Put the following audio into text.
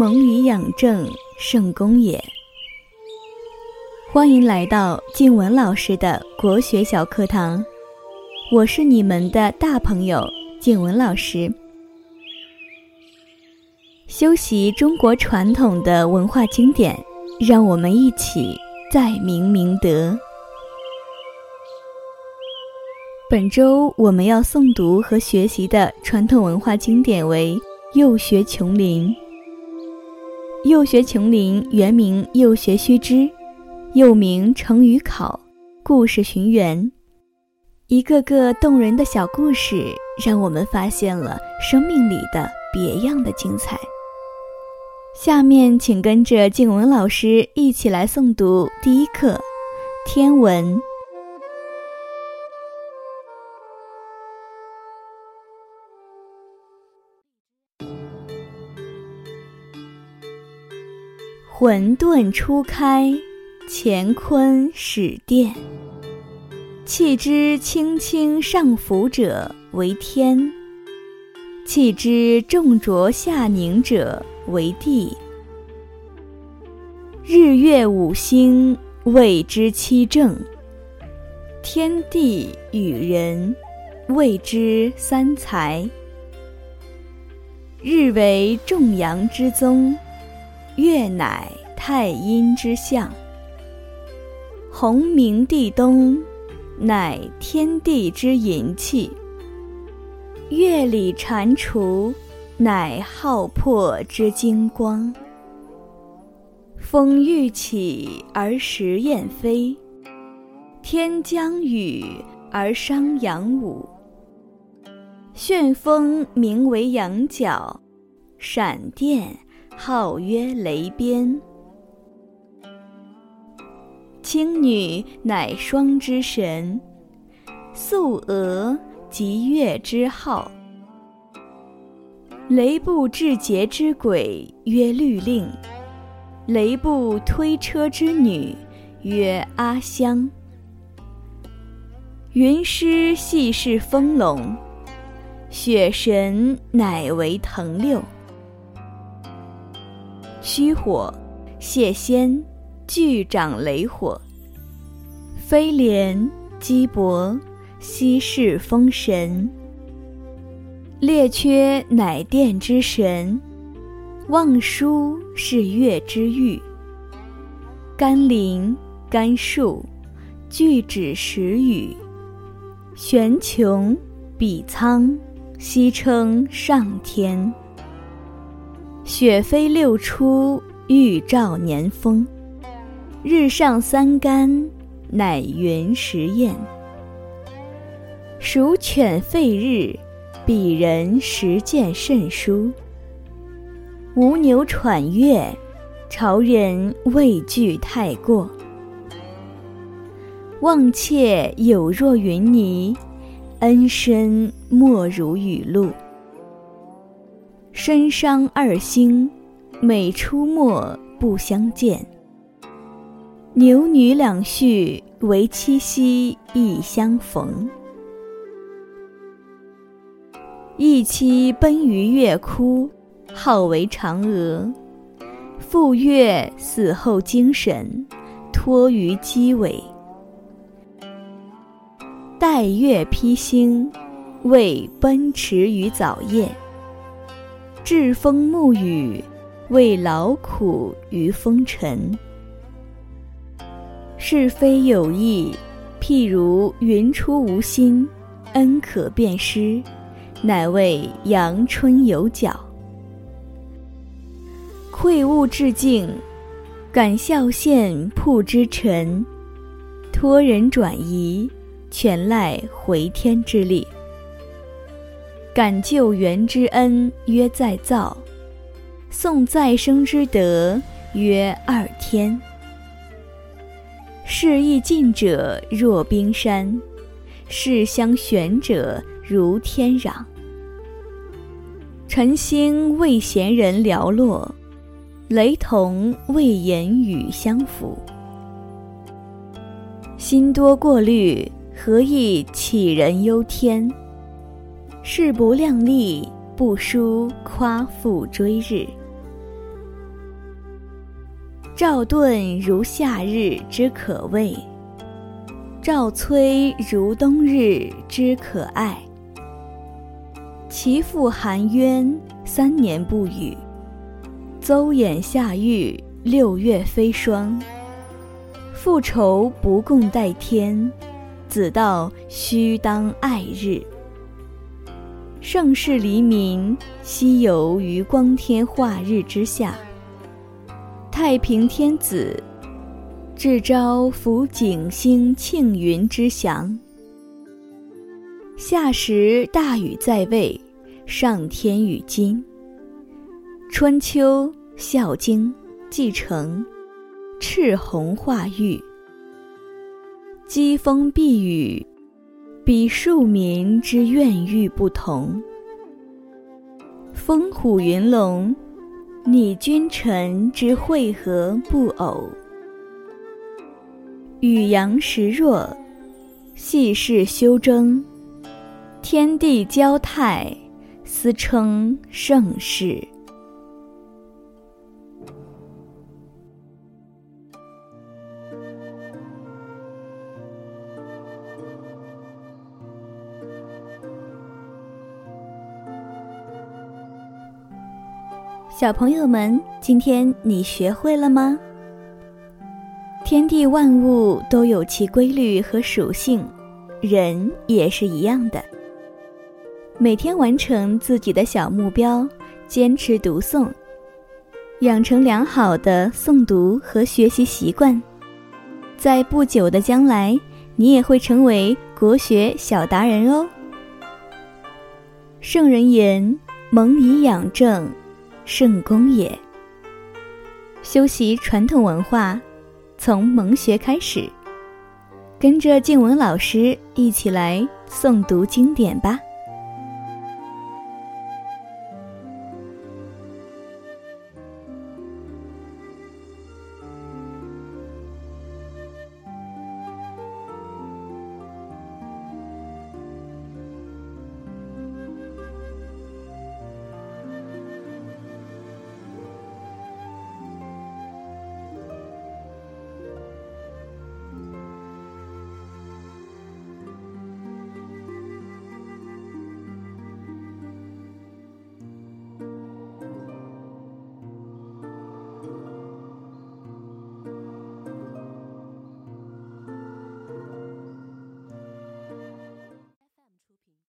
蒙以养正，圣功也。欢迎来到静文老师的国学小课堂，我是你们的大朋友静文老师。修习中国传统的文化经典，让我们一起再明明德。本周我们要诵读和学习的传统文化经典为《幼学琼林》。《幼学琼林》原名《幼学须知》，又名《成语考》，故事寻源。一个个动人的小故事，让我们发现了生命里的别样的精彩。下面，请跟着静文老师一起来诵读第一课《天文》。混沌初开，乾坤始奠。气之轻轻上浮者为天，气之重浊下凝者为地。日月五星谓之七正，天地与人谓之三才。日为众阳之宗。月乃太阴之象，鸿明地东，乃天地之隐气。月里蟾蜍，乃浩破之精光。风欲起而时雁飞，天将雨而商阳武。旋风名为羊角，闪电。号曰雷鞭。青女乃霜之神，素娥即月之号。雷部治节之鬼曰律令，雷部推车之女曰阿香。云师系是风龙，雪神乃为腾六。虚火，谢仙，巨掌雷火。飞廉，姬伯，西氏风神。列缺乃电之神，望舒是月之玉。甘霖，甘树，具指时雨。玄穹，比苍，西称上天。雪飞六出，玉照年丰。日上三竿，乃云时宴。鼠犬吠日，鄙人实见甚殊。吴牛喘月，朝人畏惧太过。望妾有若云霓，恩深莫如雨露。身伤二星，每出没不相见。牛女两婿为七夕亦相逢。一妻奔于月窟，号为嫦娥。复月死后精神，托于鸡尾。待月披星，为奔驰于早夜。栉风沐雨，为劳苦于风尘。是非有意，譬如云出无心，恩可辨施，乃谓阳春有角。愧物致敬，感孝献铺之臣，托人转移，全赖回天之力。感救援之恩，曰再造；颂再生之德，曰二天。事易尽者若冰山，事相悬者如天壤。晨星为贤人寥落，雷同为言语相符。心多过虑，何以杞人忧天？事不量力，不输夸父追日。赵盾如夏日之可畏，赵崔如冬日之可爱。其父含冤三年不语，邹衍下狱六月飞霜。复仇不共戴天，子道须当爱日。盛世黎民，西游于光天化日之下。太平天子，至朝抚景星庆云之祥。夏时大禹在位，上天与金。春秋孝经继承，赤红化育。疾风避雨，比庶民之愿欲不同。风虎云龙。拟君臣之会合不偶，与阳时若，细事修争，天地交泰，斯称盛世。小朋友们，今天你学会了吗？天地万物都有其规律和属性，人也是一样的。每天完成自己的小目标，坚持读诵，养成良好的诵读和学习习惯，在不久的将来，你也会成为国学小达人哦。圣人言：“蒙以养正。”圣公也。修习传统文化，从蒙学开始。跟着静文老师一起来诵读经典吧。